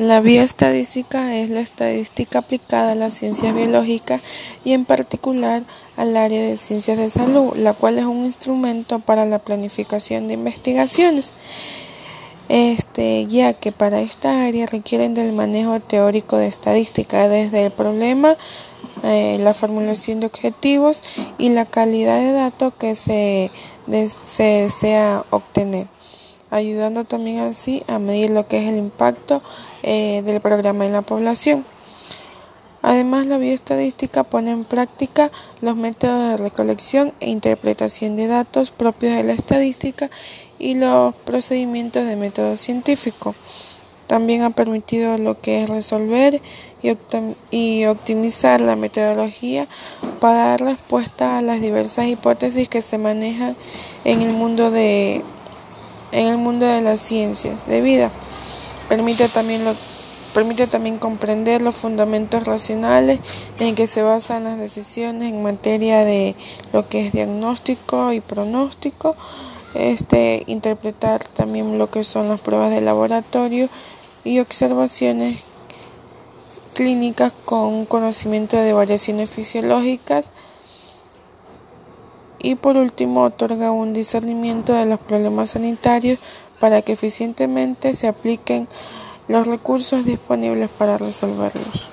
La bioestadística es la estadística aplicada a las ciencias biológicas y en particular al área de ciencias de salud, la cual es un instrumento para la planificación de investigaciones. Este, ya que para esta área requieren del manejo teórico de estadística desde el problema, eh, la formulación de objetivos y la calidad de datos que se, se desea obtener ayudando también así a medir lo que es el impacto eh, del programa en la población. Además, la bioestadística pone en práctica los métodos de recolección e interpretación de datos propios de la estadística y los procedimientos de método científico. También ha permitido lo que es resolver y, optimizar la metodología para dar respuesta a las diversas hipótesis que se manejan en el mundo de en el mundo de las ciencias de vida. Permite también, lo, permite también comprender los fundamentos racionales en que se basan las decisiones en materia de lo que es diagnóstico y pronóstico. Este, interpretar también lo que son las pruebas de laboratorio y observaciones clínicas con conocimiento de variaciones fisiológicas y por último otorga un discernimiento de los problemas sanitarios para que eficientemente se apliquen los recursos disponibles para resolverlos.